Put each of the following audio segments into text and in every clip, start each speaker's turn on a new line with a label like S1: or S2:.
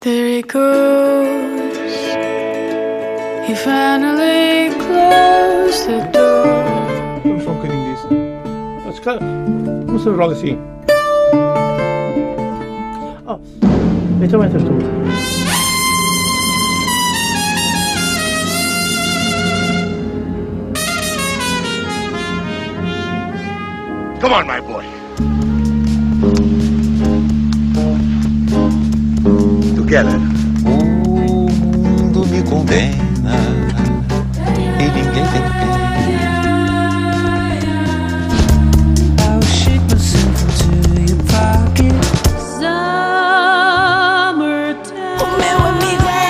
S1: There he goes. He finally closed the door.
S2: Vamos só um bocadinho disso. Mas, cara, não sabes logo assim. Oh, então entras tu.
S3: Come on, my boy. Together.
S4: O mundo me condena e ninguém tem pena.
S5: I'll shake myself into your pocket.
S1: Summertime.
S5: O meu amigo é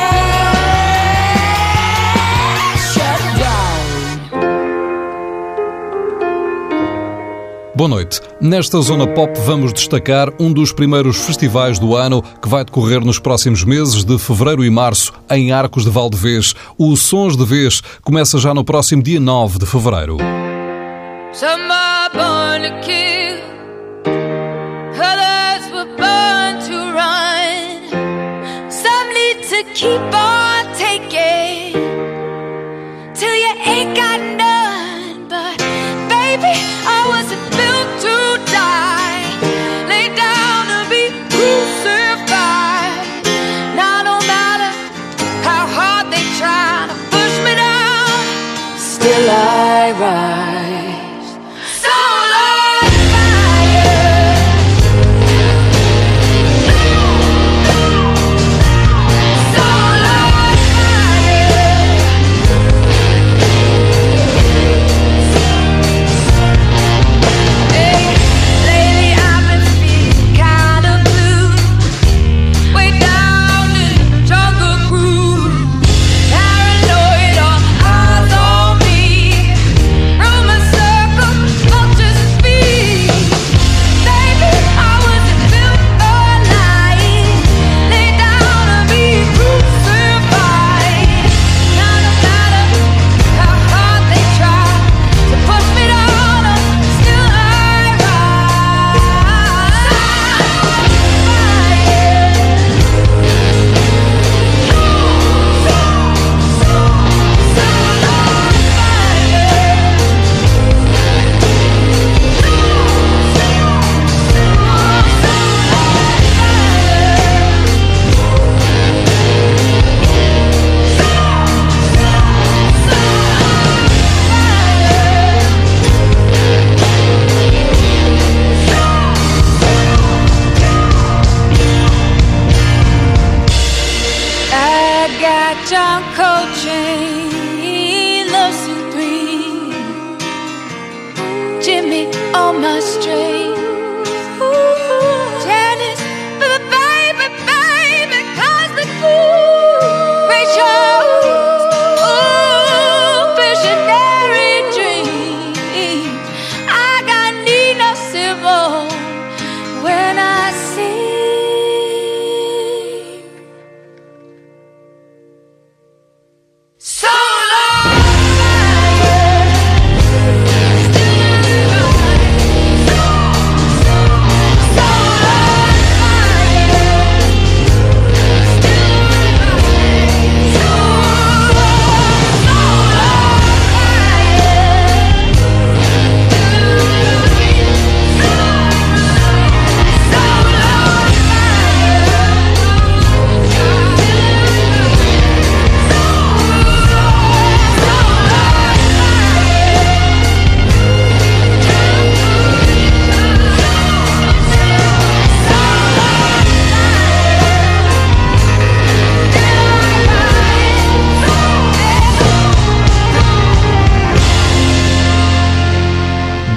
S6: Boa noite. Nesta Zona Pop vamos destacar um dos primeiros festivais do ano que vai decorrer nos próximos meses de fevereiro e março em Arcos de Valdevez. O Sons de Vez começa já no próximo dia 9 de fevereiro.
S1: Some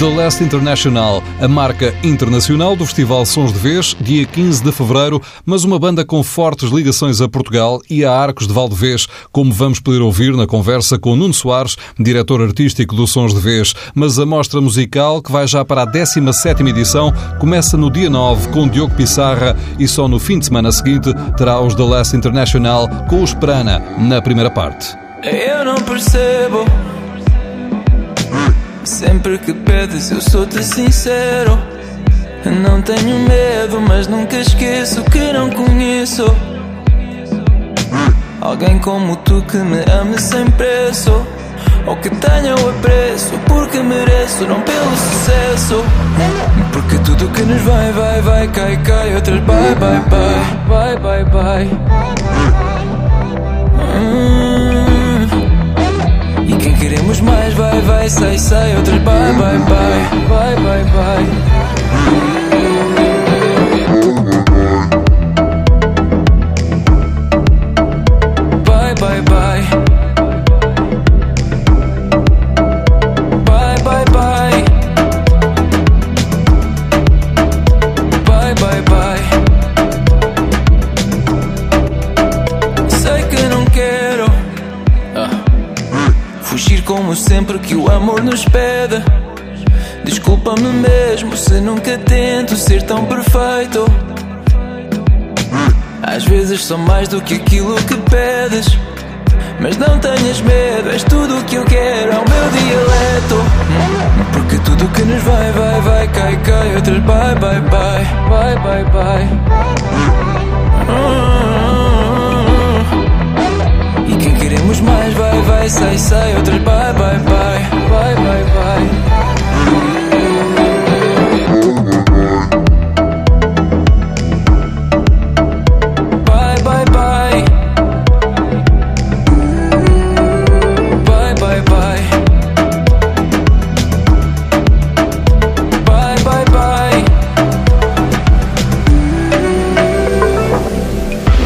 S1: The
S6: Last International, a marca internacional do Festival Sons de Vez, dia 15 de fevereiro, mas uma banda com fortes ligações a Portugal e a Arcos de Valdevez, como vamos poder ouvir na conversa com Nuno Soares, diretor artístico do Sons de Vez. Mas a mostra musical, que vai já para a 17ª edição, começa no dia 9 com Diogo Pissarra e só no fim de semana seguinte terá os The Last International com os Prana na primeira parte.
S5: Eu não percebo. Sempre que pedes, eu sou-te sincero. Não tenho medo, mas nunca esqueço que não conheço. Alguém como tu que me ame sem preço. Ou que tenha o apreço, porque mereço, não pelo sucesso. Porque tudo que nos vai, vai, vai, cai, cai. Outras bye, bye, bye, bye, bye, bye. Hum. Mais, vai, vai, sai, sai. Outras bye, bye, bye, bye, bye, bye. Nos pede. Desculpa-me mesmo se nunca tento ser tão perfeito. Às vezes sou mais do que aquilo que pedes. Mas não tenhas medo, és tudo o que eu quero, é o meu dialeto. Porque tudo que nos vai, vai, vai, cai, cai. Outras bye, bye, bye, bye, bye, bye. E quem queremos mais, vai, vai, sai, sai. Outras bye, bye, bye, bye, bye, bye. Bye, bye, bye. Bye, bye, bye. Bye, bye, bye.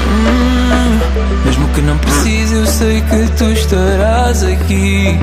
S5: Hum, mesmo que não precise, eu sei que tu estarás aqui.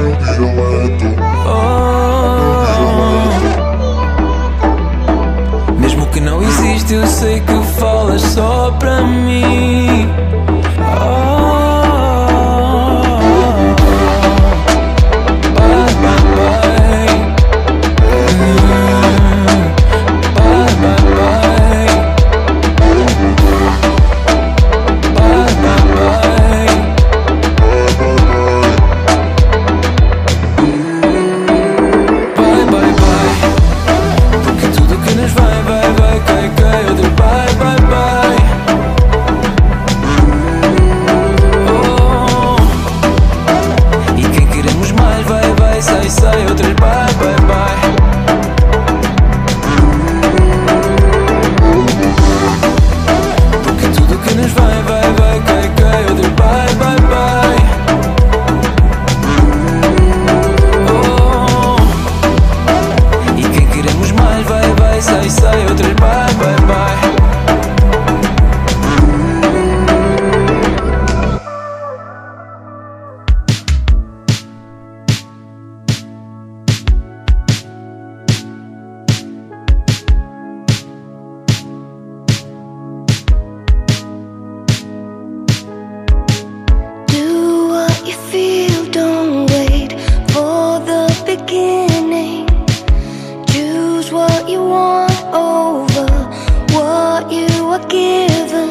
S7: Are given.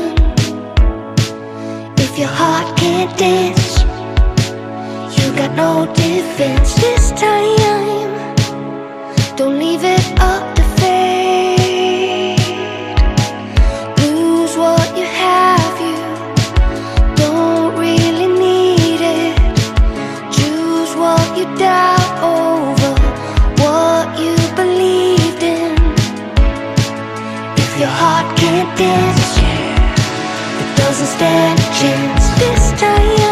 S7: If your heart can't dance, you got no defense this time. Don't leave it up to fate. Lose what you have, you don't really need it. Choose what you doubt over what you believed in. If your heart can't dance, intentions this time.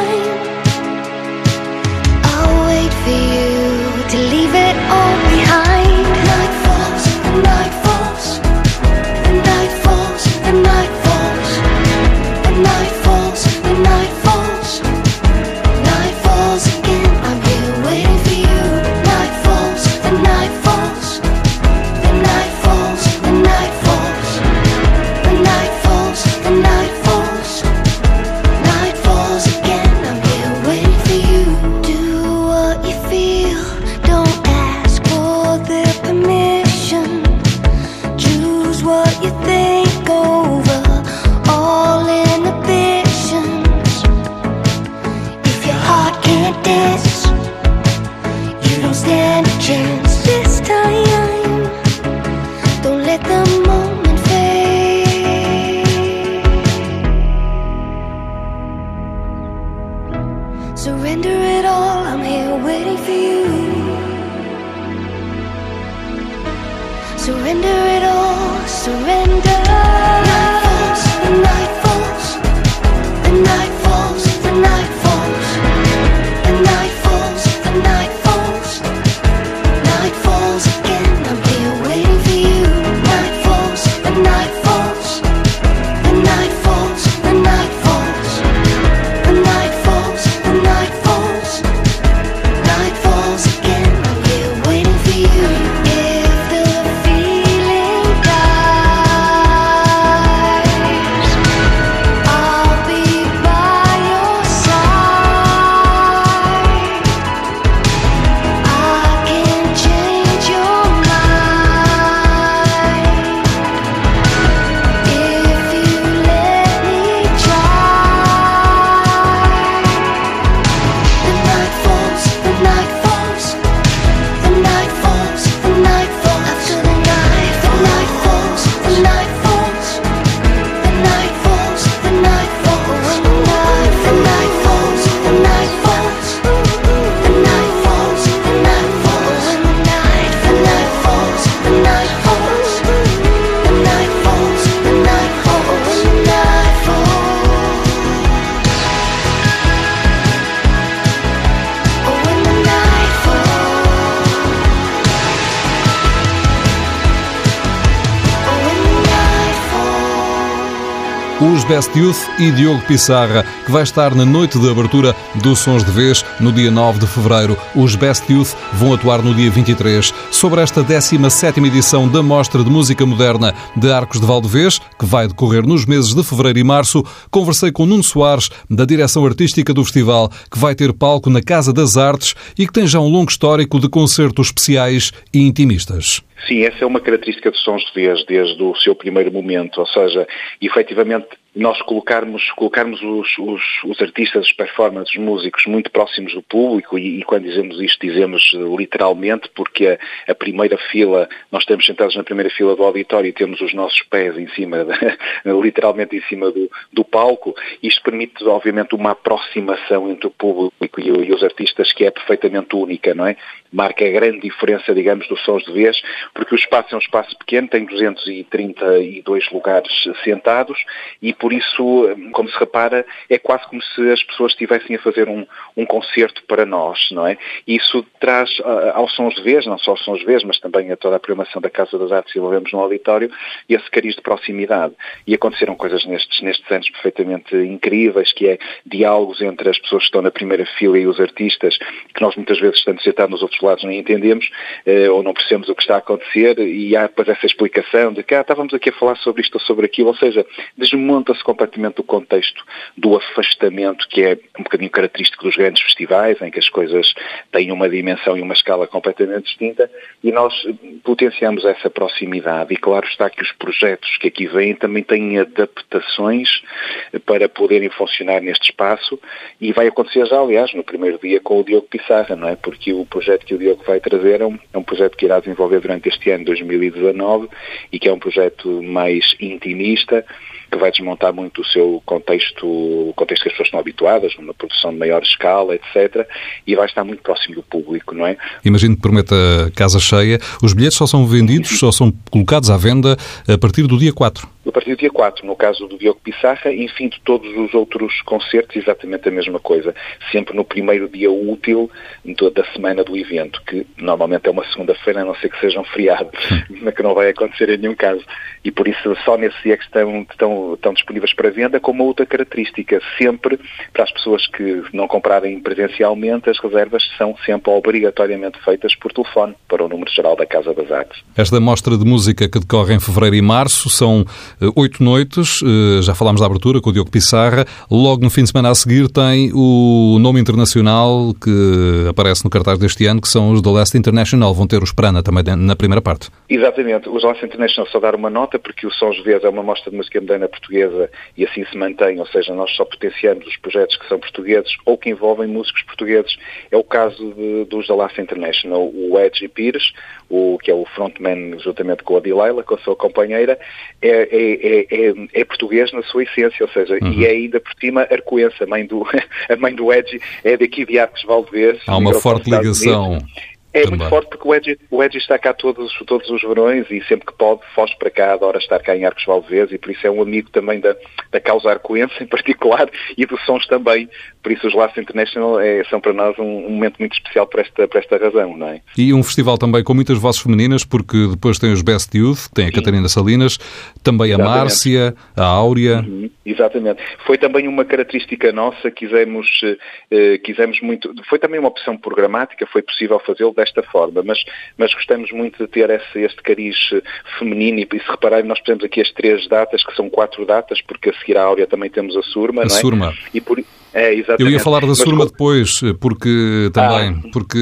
S6: Best Youth e Diogo Pissarra, que vai estar na noite de abertura do Sons de Vez, no dia 9 de fevereiro. Os Best Youth vão atuar no dia 23. Sobre esta 17ª edição da Mostra de Música Moderna de Arcos de Valdevez, que vai decorrer nos meses de fevereiro e março, conversei com Nuno Soares, da direção artística do festival, que vai ter palco na Casa das Artes e que tem já um longo histórico de concertos especiais e intimistas.
S8: Sim, essa é uma característica dos sons de vez desde o seu primeiro momento, ou seja, efetivamente nós colocarmos, colocarmos os, os, os artistas, os performers, os músicos muito próximos do público e, e quando dizemos isto dizemos eh, literalmente porque a, a, primeira fila, nós estamos sentados na primeira fila do auditório e temos os nossos pés em cima, literalmente em cima do, do palco, isto permite obviamente uma aproximação entre o público e, e os artistas que é perfeitamente única, não é? Marca a grande diferença, digamos, dos sons de vez, porque o espaço é um espaço pequeno, tem 232 lugares sentados e por isso, como se repara, é quase como se as pessoas estivessem a fazer um, um concerto para nós, não é? E isso traz uh, aos sons de vez, não só aos sons de vez, mas também a toda a programação da Casa das Artes que envolvemos no auditório, e esse cariz de proximidade. E aconteceram coisas nestes, nestes anos perfeitamente incríveis, que é diálogos entre as pessoas que estão na primeira fila e os artistas, que nós muitas vezes estamos sentados nos outros lados nem entendemos, uh, ou não percebemos o que está a acontecer, e há depois essa explicação de que ah, estávamos aqui a falar sobre isto ou sobre aquilo, ou seja, desmonta-se completamente o contexto do afastamento que é um bocadinho característico dos grandes festivais, em que as coisas têm uma dimensão e uma escala completamente distinta, e nós potenciamos essa proximidade. E claro está que os projetos que aqui vêm também têm adaptações para poderem funcionar neste espaço, e vai acontecer já, aliás, no primeiro dia com o Diogo Pissarra, não é? Porque o projeto que o Diogo vai trazer é um, é um projeto que irá desenvolver durante este ano, 2019, e que é um projeto mais intimista, que vai desmontar muito o seu contexto, o contexto que as pessoas estão habituadas, numa produção de maior escala, etc., e vai estar muito próximo do público, não é?
S6: Imagino que prometa casa cheia. Os bilhetes só são vendidos, só são colocados à venda a partir do dia 4.
S8: A partir do dia 4, no caso do Diogo Pissarra, e enfim, de todos os outros concertos, exatamente a mesma coisa. Sempre no primeiro dia útil da semana do evento, que normalmente é uma segunda-feira, a não ser que seja um feriado, que não vai acontecer em nenhum caso. E por isso só nesse dia que estão, estão, estão disponíveis para venda, com uma outra característica, sempre para as pessoas que não comprarem presencialmente, as reservas são sempre obrigatoriamente feitas por telefone, para o número geral da Casa das Artes.
S6: Esta mostra de música que decorre em fevereiro e março são oito noites, já falámos da abertura com o Diogo Pissarra, logo no fim de semana a seguir tem o nome internacional que aparece no cartaz deste ano, que são os The Last International, vão ter os Prana também na primeira parte.
S8: Exatamente, os The Last International só dar uma nota, porque o Sons Vezes é uma mostra de música moderna portuguesa e assim se mantém, ou seja, nós só potenciamos os projetos que são portugueses ou que envolvem músicos portugueses. É o caso de, dos The Last International, o Edge Pires, o, que é o frontman juntamente com a Delilah, com a sua companheira, é, é, é, é português na sua essência, ou seja, uhum. e é ainda por cima arcoense, a mãe do, a mãe do Edgy é daqui de Arcos Valdevez.
S6: Há uma forte ligação.
S8: É Também. muito forte porque o Edgy, o Edgy está cá todos, todos os verões e sempre que pode foge para cá, adora estar cá em Arcos Valdevez e por isso é um amigo também da, da causa arcoense em particular e dos sons também. Por isso os Laços International é, são para nós um, um, momento muito especial por esta, por esta razão, não é?
S6: E um festival também com muitas vozes femininas porque depois tem os Best Youth, tem a Sim. Catarina Salinas, também Exatamente. a Márcia, a Áurea. Uhum.
S8: Exatamente. Foi também uma característica nossa, quisemos, eh, quisemos muito, foi também uma opção programática, foi possível fazê-lo desta forma, mas, mas gostamos muito de ter esse, este cariz eh, feminino e, se repararem, nós temos aqui as três datas, que são quatro datas, porque a seguir à Áurea também temos a Surma,
S6: a
S8: não
S6: é? Surma.
S8: E por, é,
S6: Eu ia falar da Surma depois, eh, porque também, ah. porque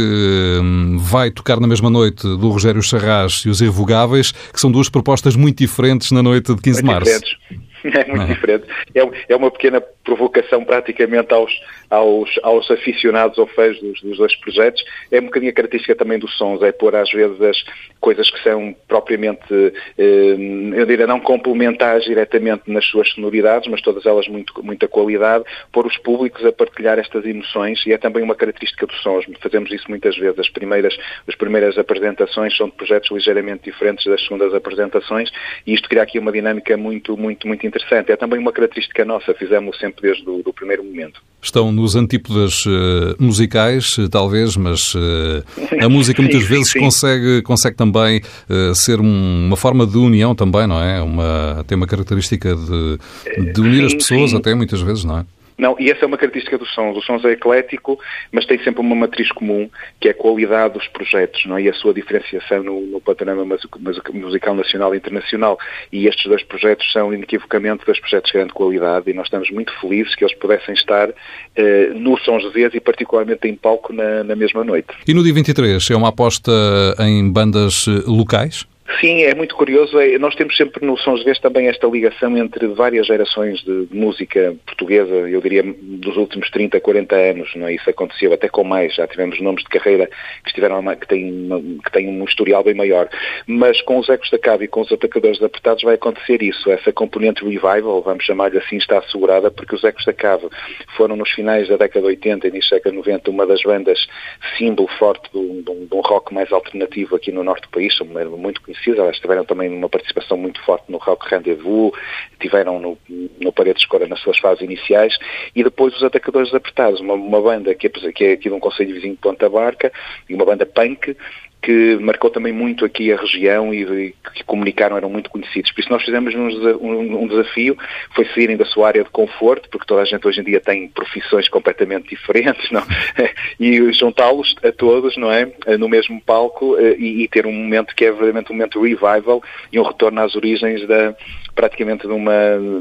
S6: hum, vai tocar na mesma noite do Rogério Charras e os Irrevogáveis, que são duas propostas muito diferentes na noite de 15 de março.
S8: Diferentes. É muito diferente. É, é uma pequena provocação praticamente aos, aos, aos aficionados ou fãs dos, dos dois projetos. É um bocadinho a característica também dos sons, é pôr às vezes as coisas que são propriamente, eh, eu diria, não complementares diretamente nas suas sonoridades, mas todas elas muito, muita qualidade, pôr os públicos a partilhar estas emoções e é também uma característica dos sons. Fazemos isso muitas vezes. As primeiras, as primeiras apresentações são de projetos ligeiramente diferentes das segundas apresentações e isto cria aqui uma dinâmica muito, muito, muito interessante. É também uma característica nossa, fizemos sempre desde o primeiro momento.
S6: Estão nos antípodas uh, musicais, uh, talvez, mas uh, a música muitas sim, vezes sim. Consegue, consegue também ser um, uma forma de união também, não é? Uma, tem uma característica de, de unir sim, as pessoas até muitas vezes, não é?
S8: Não, e essa é uma característica dos sons. O sons é eclético, mas tem sempre uma matriz comum, que é a qualidade dos projetos não é? e a sua diferenciação no, no panorama musical nacional e internacional. E estes dois projetos são, inequivocamente, dois projetos de grande qualidade e nós estamos muito felizes que eles pudessem estar eh, no Sons de Vez e particularmente em palco na, na mesma noite.
S6: E no dia 23 é uma aposta em bandas eh, locais?
S8: Sim, é muito curioso. É, nós temos sempre no Sons Vez também esta ligação entre várias gerações de, música portuguesa, eu diria dos últimos 30, 40 anos. Não é? Isso aconteceu até com mais. Já tivemos nomes de carreira que, estiveram, que, têm, que têm um historial bem maior. Mas com os Ecos da Cabo e com os Atacadores Apertados vai acontecer isso. Essa componente revival, vamos chamar-lhe assim, está assegurada porque os Ecos da Cabo foram nos finais da década de 80 e início da década de 90 uma das bandas símbolo forte de um, rock mais alternativo aqui no norte do país. São muito elas tiveram também uma participação muito forte no Rock Rendezvous, tiveram no, no de Cora nas suas fases iniciais, e depois os Atacadores Apertados, uma, uma banda que é, que é aqui de um conselho vizinho de Ponta Barca, e uma banda punk, que marcou também muito aqui a região e, que comunicaram, eram muito conhecidos. Por isso nós fizemos um, desafio, foi saírem da sua área de conforto, porque toda a gente hoje em dia tem profissões completamente diferentes, não? e juntá-los a todos, não é? No mesmo palco eh, e, e, ter um momento que é verdadeiramente um momento revival e um retorno às origens da, praticamente de uma,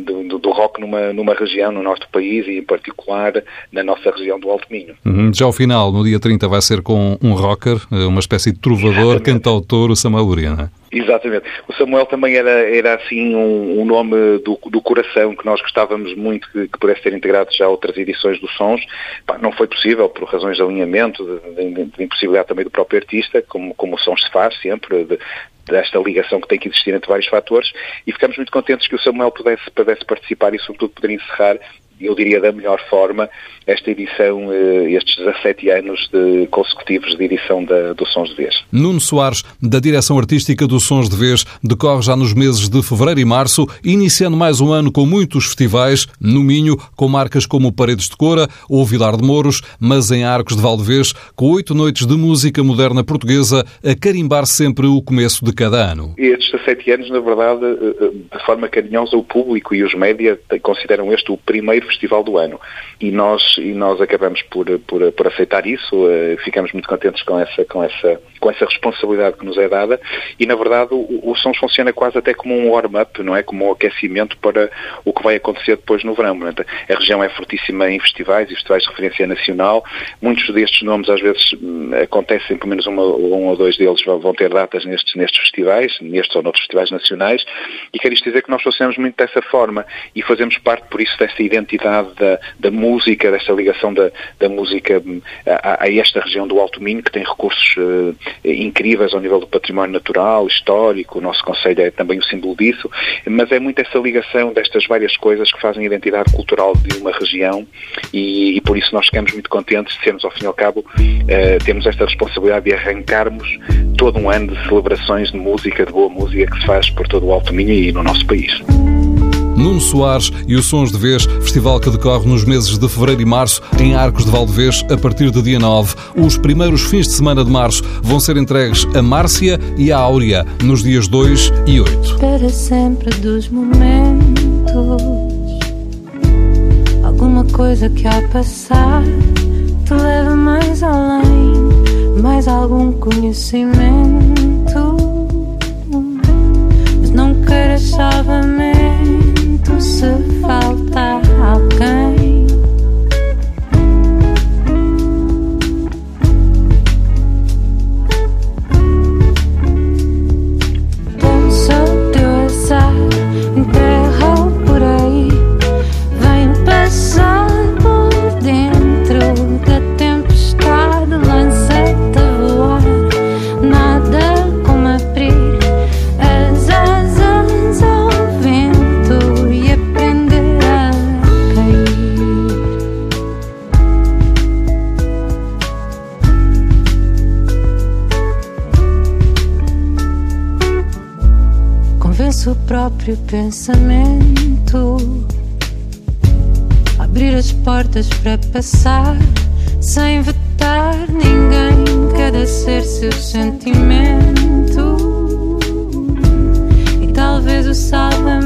S8: do, do rock numa, numa região, no do país e em particular na nossa região do Alto Minho.
S6: Uhum. Já ao final, no dia 30, vai ser com um rocker, eh, uma espécie de trovador, cantautor, o Samuel é?
S8: Exatamente. O Samuel também era, era assim um, um nome do, do, coração que nós gostávamos muito que, que pudesse ser integrado já outras edições dos Sons. Pá, não foi possível por razões de alinhamento, de, de, de, impossibilidade também do próprio artista, como, como o Sons se faz sempre, de, desta ligação que tem que existir entre vários fatores e ficamos muito contentes que o Samuel pudesse, pudesse participar e sobretudo poder encerrar eu diria da melhor forma, esta edição, eh, estes 17 anos de, consecutivos de edição da, do Sons de Vez.
S6: Nuno Soares, da direção artística do Sons de Vez, decorre já nos meses de fevereiro e março, iniciando mais um ano com muitos festivais, no Minho, com marcas como Paredes de Cora ou Vilar de Mouros, mas em Arcos de Valdevez, com oito noites de música moderna portuguesa, a carimbar sempre o começo de cada ano.
S8: Estes 17 anos, na verdade, eh, eh, de forma carinhosa, o público e os média consideram este o primeiro festival do ano. E nós, e nós acabamos por, por, por aceitar isso, uh, ficamos muito contentes com essa, com, essa, com essa responsabilidade que nos é dada e, na verdade, o, o Sons funciona quase até como um warm-up, não é? Como um aquecimento para o que vai acontecer depois no verão. A região é fortíssima em festivais e festivais de referência nacional. Muitos destes nomes, às vezes, hum, acontecem, pelo menos uma, um ou dois deles vão ter datas nestes, nestes festivais, nestes ou noutros festivais nacionais, e quero isto dizer que nós funcionamos muito dessa forma e fazemos parte, por isso, dessa identidade da, da música, desta ligação da, da música hum, a, a, esta região do Alto Minho, que tem recursos uh, incríveis ao nível do património natural, histórico, o nosso Conselho é também o símbolo disso, mas é muito essa ligação destas várias coisas que fazem a identidade cultural de uma região e, e por isso nós ficamos muito contentes de sermos, ao fim e ao cabo, uh, temos esta responsabilidade de arrancarmos todo um ano de celebrações de música, de boa música que se faz por todo o Alto Minho e no nosso país.
S6: Nuno Soares e os Sons de Vez, festival que decorre nos meses de fevereiro e março em Arcos de Valdevez a partir do dia 9. Os primeiros fins de semana de março vão ser entregues a Márcia e a Áurea nos dias 2 e 8.
S9: Espera sempre dos momentos alguma coisa que ao passar te leva mais além, mais algum conhecimento. Mas não queiras salvamento se falta próprio pensamento. Abrir as portas para passar sem vetar ninguém. Cada ser seu sentimento. E talvez o salvamento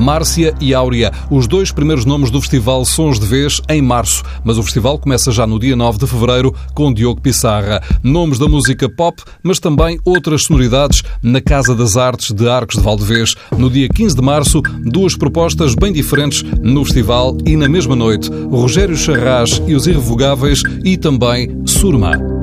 S10: Márcia e Áurea, os dois primeiros nomes do festival Sons de Vez em março, mas o festival começa já no dia 9 de fevereiro com Diogo Pissarra. Nomes da música pop, mas também outras sonoridades na Casa das Artes de Arcos de Valdevez. No dia 15 de março, duas propostas bem diferentes no festival e na mesma noite, Rogério Charras e os Irrevogáveis e também Surma.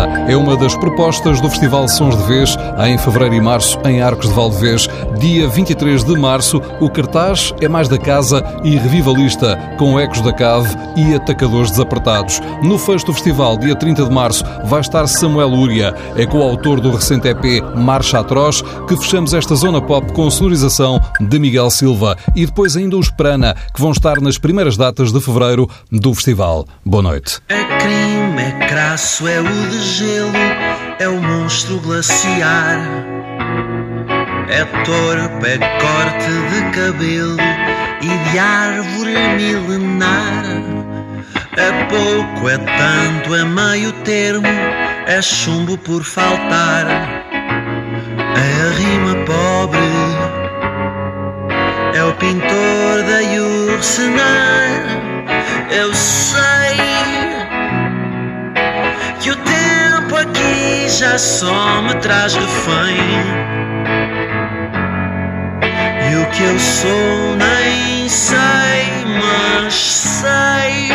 S10: É uma das propostas do Festival Sons de Vez em fevereiro e março em Arcos de Valdevez. Dia 23 de março, o cartaz é mais da casa e revivalista, com ecos da cave e atacadores desapertados. No fecho do festival, dia 30 de março, vai estar Samuel Uria, é coautor do recente EP Marcha Atroz, que fechamos esta zona pop com sonorização de Miguel Silva e depois ainda os Prana, que vão estar nas primeiras datas de fevereiro do festival. Boa noite.
S11: Crasso, é o de gelo, é o monstro glaciar. É torpe, é corte de cabelo e de árvore milenar. É pouco, é tanto, é meio termo, é chumbo por faltar. É a rima pobre, é o pintor da Ursenar. Eu sei já só me traz refém o que eu sou nem sei, mas sei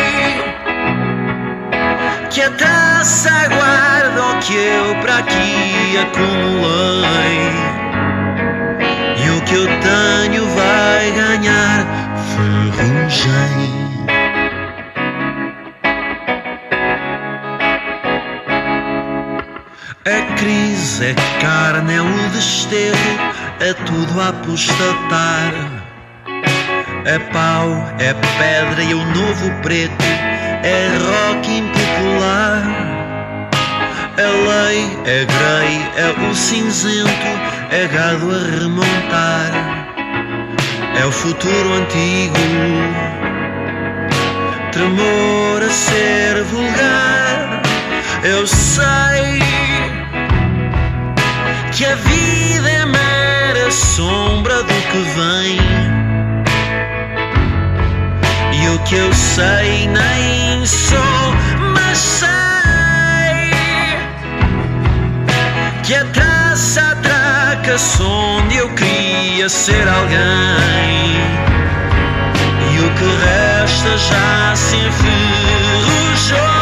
S11: que a taça guarda o que eu para aqui acumulei. E o que eu tenho vai ganhar ferrugem. É carne, é o desterro, é tudo a apostatar. É pau, é pedra e o novo preto, é rock impopular. É lei, é grey, é o cinzento, é gado a remontar. É o futuro antigo, tremor a ser vulgar. Eu sei que a vida é mera sombra do que vem. E o que eu sei nem sou, mas sei que a traça atraca-se onde eu queria ser alguém. E o que resta já se enferrujou.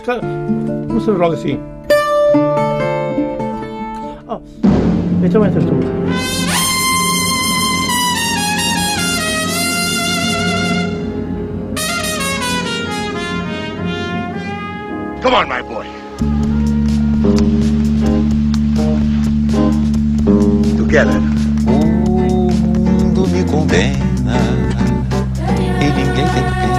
S2: Se calhar, não se rola assim. Ah, então entras tu.
S3: Come on, my boy. Together.
S4: O mundo me condena e ninguém tem pena.